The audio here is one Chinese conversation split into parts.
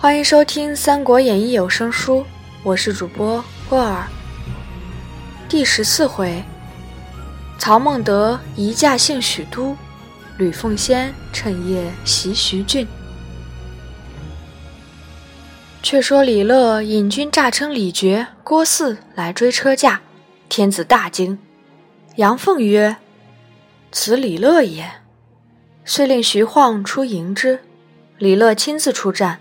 欢迎收听《三国演义》有声书，我是主播郭儿。第十四回，曹孟德移驾幸许都，吕奉先趁夜袭徐郡。却说李乐引军诈称李傕、郭汜来追车驾，天子大惊。杨奉曰：“此李乐也。”遂令徐晃出迎之。李乐亲自出战，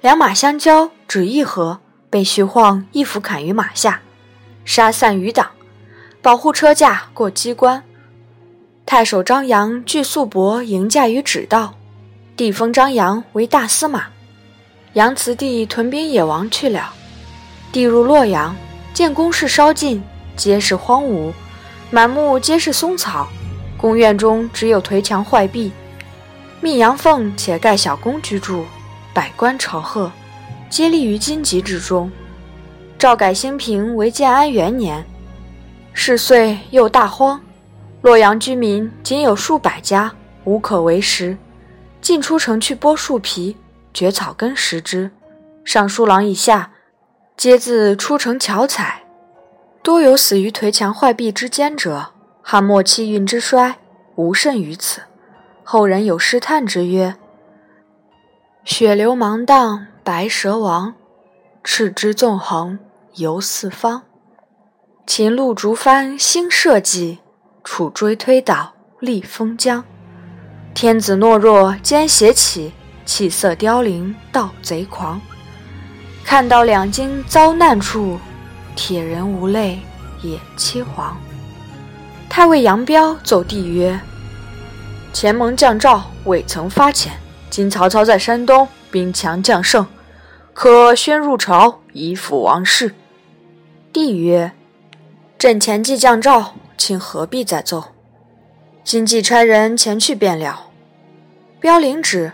两马相交，只一合，被徐晃一斧砍于马下，杀散余党，保护车驾过机关。太守张扬据素伯迎驾于止道，帝封张扬为大司马。杨慈帝屯兵野王去了，帝入洛阳，见宫室稍尽，皆是荒芜，满目皆是松草，宫院中只有颓墙坏壁。密阳凤且盖小宫居住，百官朝贺，皆立于荆棘之中。诏改兴平为建安元年，是岁又大荒，洛阳居民仅有数百家，无可为食，进出城去剥树皮、掘草根食之。尚书郎以下，皆自出城巧采，多有死于颓墙坏壁之间者。汉末气运之衰，无甚于此。后人有诗叹之曰：“血流芒荡白蛇王，赤之纵横游四方。秦路逐帆兴社稷，楚追推倒立封疆。天子懦弱奸邪起，气色凋零盗贼狂。看到两京遭难处，铁人无泪也凄惶。”太尉杨彪奏帝曰。前盟降诏，未曾发遣。今曹操在山东，兵强将胜，可宣入朝，以辅王室。帝曰：“朕前既降诏，卿何必再奏？今即差人前去便了。”彪领旨，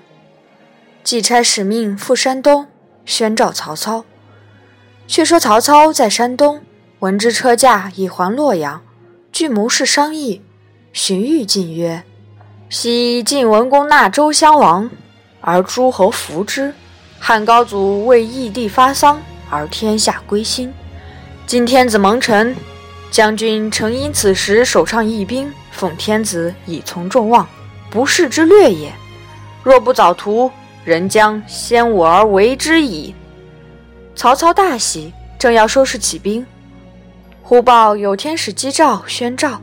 即差使命赴山东，宣召曹操。却说曹操在山东，闻之车驾已还洛阳，据谋士商议，荀彧进曰。昔晋文公纳周襄王，而诸侯服之；汉高祖为义帝发丧，而天下归心。今天子蒙尘，将军诚因此时首倡义兵，奉天子以从众望，不世之略也。若不早图，人将先我而为之矣。曹操大喜，正要收拾起兵，忽报有天使击诏宣诏，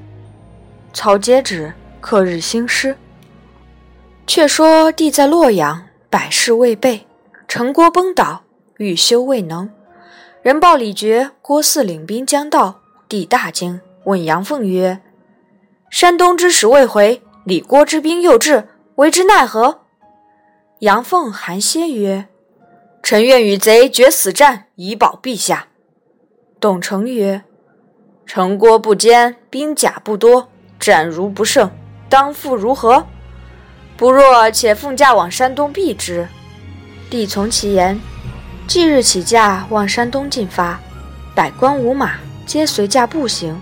操接旨。克日兴师。却说帝在洛阳，百事未备，城郭崩倒，欲修未能。人报李傕、郭汜领兵将到，帝大惊，问杨奉曰：“山东之使未回，李郭之兵又至，为之奈何？”杨凤含歇曰：“臣愿与贼决死战，以保陛下。”董承曰：“城郭不坚，兵甲不多，战如不胜。”当复如何？不若且奉驾往山东避之。帝从其言，即日起驾往山东进发，百官无马，皆随驾步行。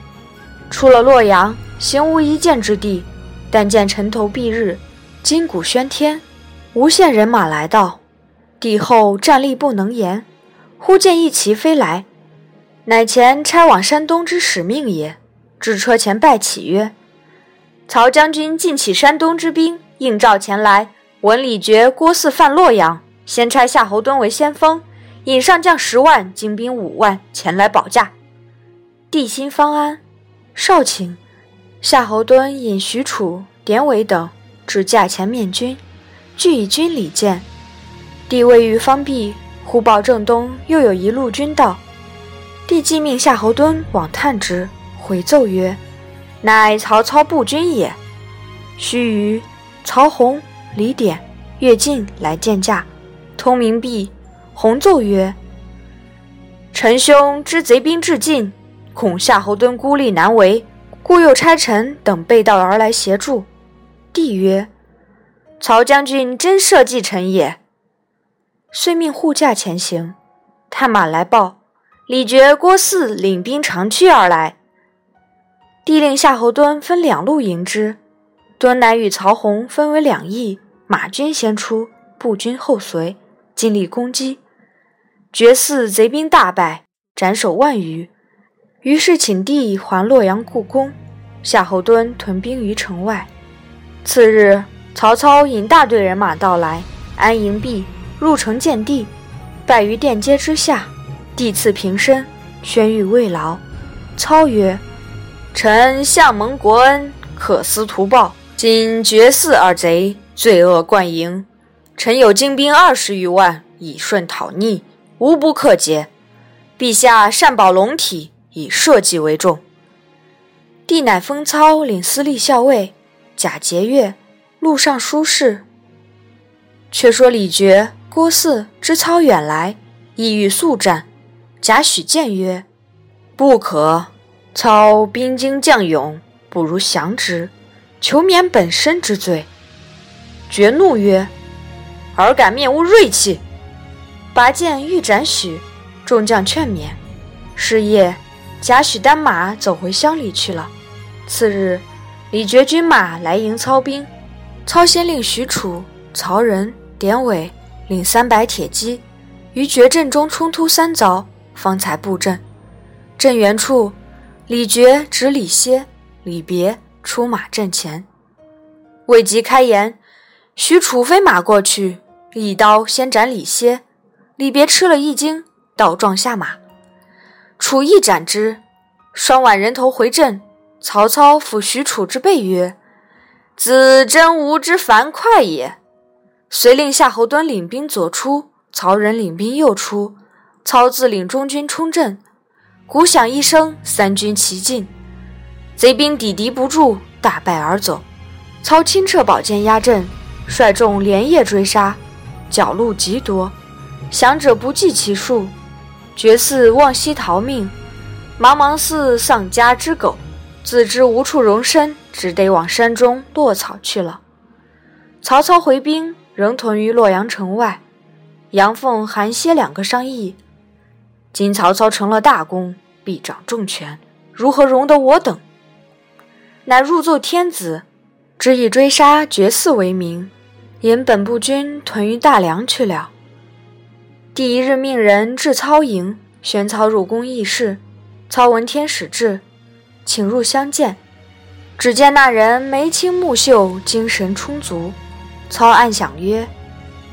出了洛阳，行无一箭之地，但见城头蔽日，金鼓喧天，无限人马来到。帝后站立不能言，忽见一骑飞来，乃前差往山东之使命也。至车前拜起曰。曹将军尽起山东之兵，应召前来。闻李傕、郭汜犯洛阳，先差夏侯惇为先锋，引上将十万，精兵五万前来保驾。帝心方安，少顷，夏侯惇引许褚、典韦等至驾前面军，俱以军礼见。帝位于方毕，忽报正东又有一路军到。帝即命夏侯惇往探之，回奏曰。乃曹操步军也。须臾，曹洪、李典、乐进来见驾，通明毕，洪奏曰：“臣兄知贼兵至近，恐夏侯惇孤立难为，故又差臣等背道而来协助。”帝曰：“曹将军真社稷臣也。”遂命护驾前行。探马来报，李傕、郭汜领兵长驱而来。帝令夏侯惇分两路迎之，惇乃与曹洪分为两翼，马军先出，步军后随，尽力攻击。觉嗣贼兵大败，斩首万余。于是请帝还洛阳故宫，夏侯惇屯兵于城外。次日，曹操引大队人马到来，安营毕，入城见帝，拜于殿阶之下。帝赐平身，宣谕慰劳。操曰：“臣向蒙国恩，可思图报。今绝嗣二贼，罪恶贯盈，臣有精兵二十余万，以顺讨逆，无不克节。陛下善保龙体。”以社稷为重。帝乃封操领司隶校尉，假节钺，录尚书事。却说李傕、郭汜知操远来，意欲速战。贾诩谏曰：“不可！操兵精将勇，不如降之，求免本身之罪。”傕怒曰：“尔敢面吾锐气！”拔剑欲斩许，众将劝免。是夜。贾诩单马走回乡里去了。次日，李傕军马来迎操兵，操先令许褚、曹仁、典韦领三百铁骑，于决阵中冲突三遭，方才布阵。阵原处，李傕指李歇、李别出马阵前，未及开言，许褚飞马过去，一刀先斩李歇。李别吃了一惊，倒撞下马。楚一斩之，双挽人头回阵。曹操抚许褚之背曰：“子真吾之樊哙也。”遂令夏侯惇领兵左出，曹仁领兵右出，操自领中军冲阵。鼓响一声，三军齐进，贼兵抵敌不住，大败而走。操亲撤宝剑压阵，率众连夜追杀，缴戮极多，降者不计其数。绝似望西逃命，茫茫似丧家之狗，自知无处容身，只得往山中落草去了。曹操回兵，仍屯于洛阳城外。杨凤、韩歇两个商议：今曹操成了大功，必掌重权，如何容得我等？乃入奏天子，只以追杀绝嗣为名，引本部军屯于大梁去了。第一日，命人至操营，宣操入宫议事。操闻天使至，请入相见。只见那人眉清目秀，精神充足。操暗想曰：“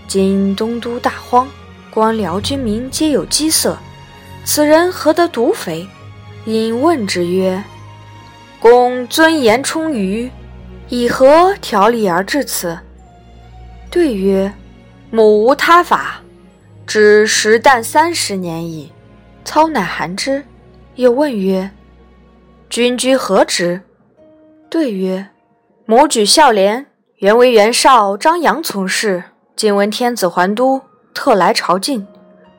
今东都大荒，官僚军民皆有饥色，此人何得独肥？”因问之曰：“公尊严充于，以何条理而至此？”对曰：“母无他法。”只食啖三十年矣。操乃含之，又问曰：“君居何职？”对曰：“母举孝廉，原为袁绍、张扬从事，今闻天子还都，特来朝觐。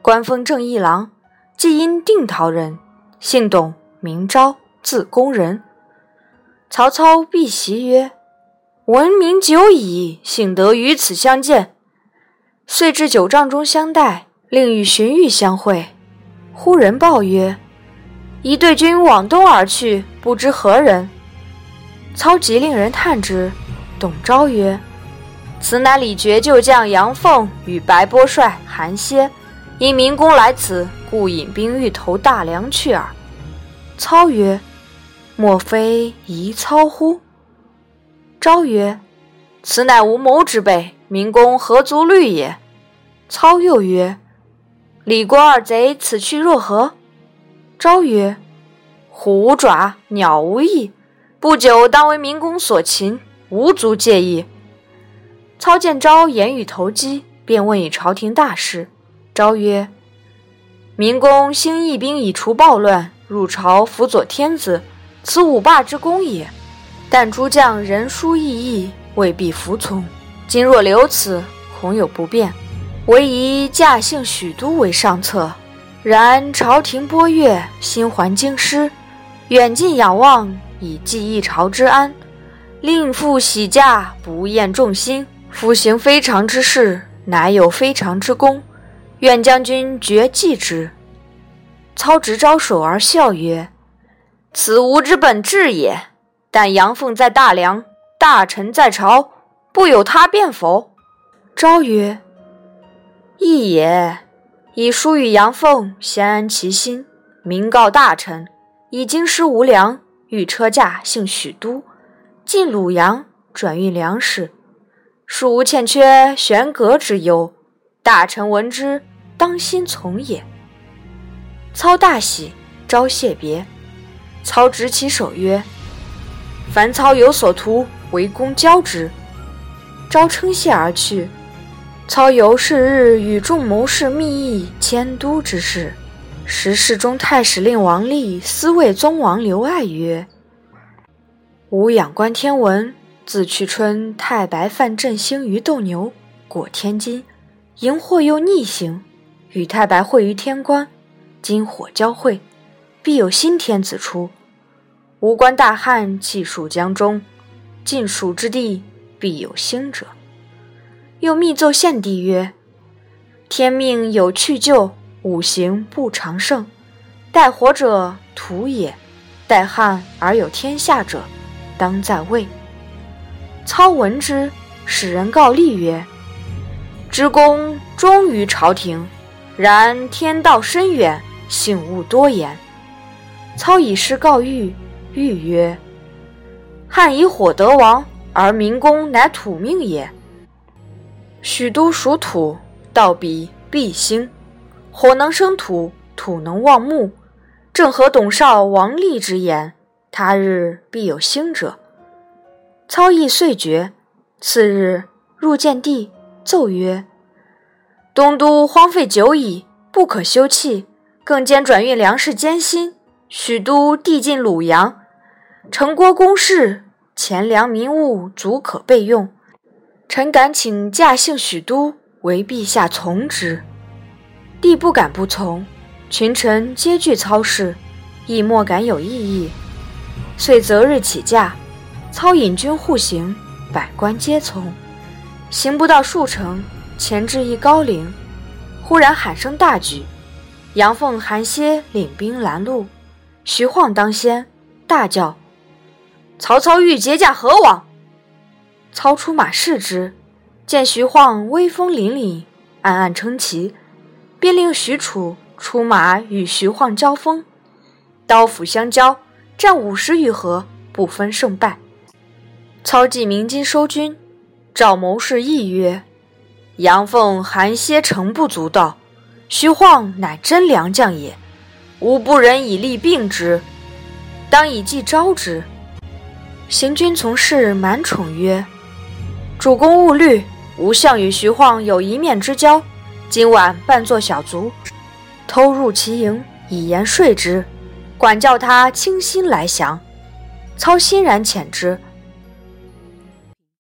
官封正义郎，既因定陶人，姓董，名昭，字公仁。”曹操避席曰：“闻名久矣，幸得于此相见。”遂至酒帐中相待，令与荀彧相会。忽人报曰：“一队军往东而去，不知何人。”操急令人探之。董昭曰：“此乃李傕旧将杨凤与白波帅韩歇，因明公来此，故引兵欲投大梁去耳。”操曰：“莫非疑操乎？”昭曰：“此乃无谋之辈。”明公何足虑也？操又曰：“李郭二贼此去若何？”昭曰：“虎无爪，鸟无翼，不久当为明公所擒，无足介意。”操见昭言语投机，便问以朝廷大事。昭曰：“明公兴义兵以除暴乱，入朝辅佐天子，此五霸之功也。但诸将人疏异义，未必服从。”今若留此，恐有不便，唯宜驾幸许都为上策。然朝廷波越，心怀京师，远近仰望，以济一朝之安。令父喜驾，不厌众心。夫行非常之事，乃有非常之功。愿将军决记之。操直招手而笑曰：“此吾之本志也。但杨奉在大梁，大臣在朝。”不有他便否？昭曰：“义也。以书与杨奉，先安其心，明告大臣，以京师无粮，欲车驾幸许都，进鲁阳，转运粮食，庶无欠缺悬阁之忧。大臣闻之，当心从也。操大喜，召谢别。操执其手曰：“凡操有所图，为公交之。”昭称谢而去。操由是日与众谋士密议迁都之事。时侍中太史令王立私谓宗王刘爱曰：“吾仰观天文，自去春太白犯振星于斗牛，过天津，荧惑又逆行，与太白会于天关。金火交汇，必有新天子出。吾观大汉，气数江中，尽蜀之地，必有兴者。”又密奏献帝曰：“天命有去就，五行不长盛。待活者土也，待汉而有天下者，当在位。”操闻之，使人告立曰：“之公忠于朝廷，然天道深远，幸勿多言。”操以诗告谕，谕曰：“汉以火得王，而民公乃土命也。”许都属土，道比必兴。火能生土，土能旺木，正合董少、王立之言。他日必有兴者。操议遂决。次日入见帝，奏曰：“东都荒废久矣，不可休弃。更兼转运粮食艰辛，许都地近鲁阳，城郭宫室，钱粮民物足可备用。”臣敢请驾幸许都，为陛下从之。帝不敢不从，群臣皆惧操事，亦莫敢有异议。遂择日起驾，操引军护行，百官皆从。行不到数程，前至一高陵，忽然喊声大举，杨凤、韩歇领兵拦路，徐晃当先，大叫：“曹操欲劫驾何往？”操出马视之，见徐晃威风凛凛，暗暗称奇，便令许褚出马与徐晃交锋，刀斧相交，战五十余合，不分胜败。操既鸣金收军，赵谋士议曰：“杨奉、韩歇诚不足道，徐晃乃真良将也，吾不忍以力并之，当以计招之。”行军从事满宠曰。主公勿虑，吾相与徐晃有一面之交，今晚扮作小卒，偷入其营，以言说之，管教他倾心来降。操欣然遣之，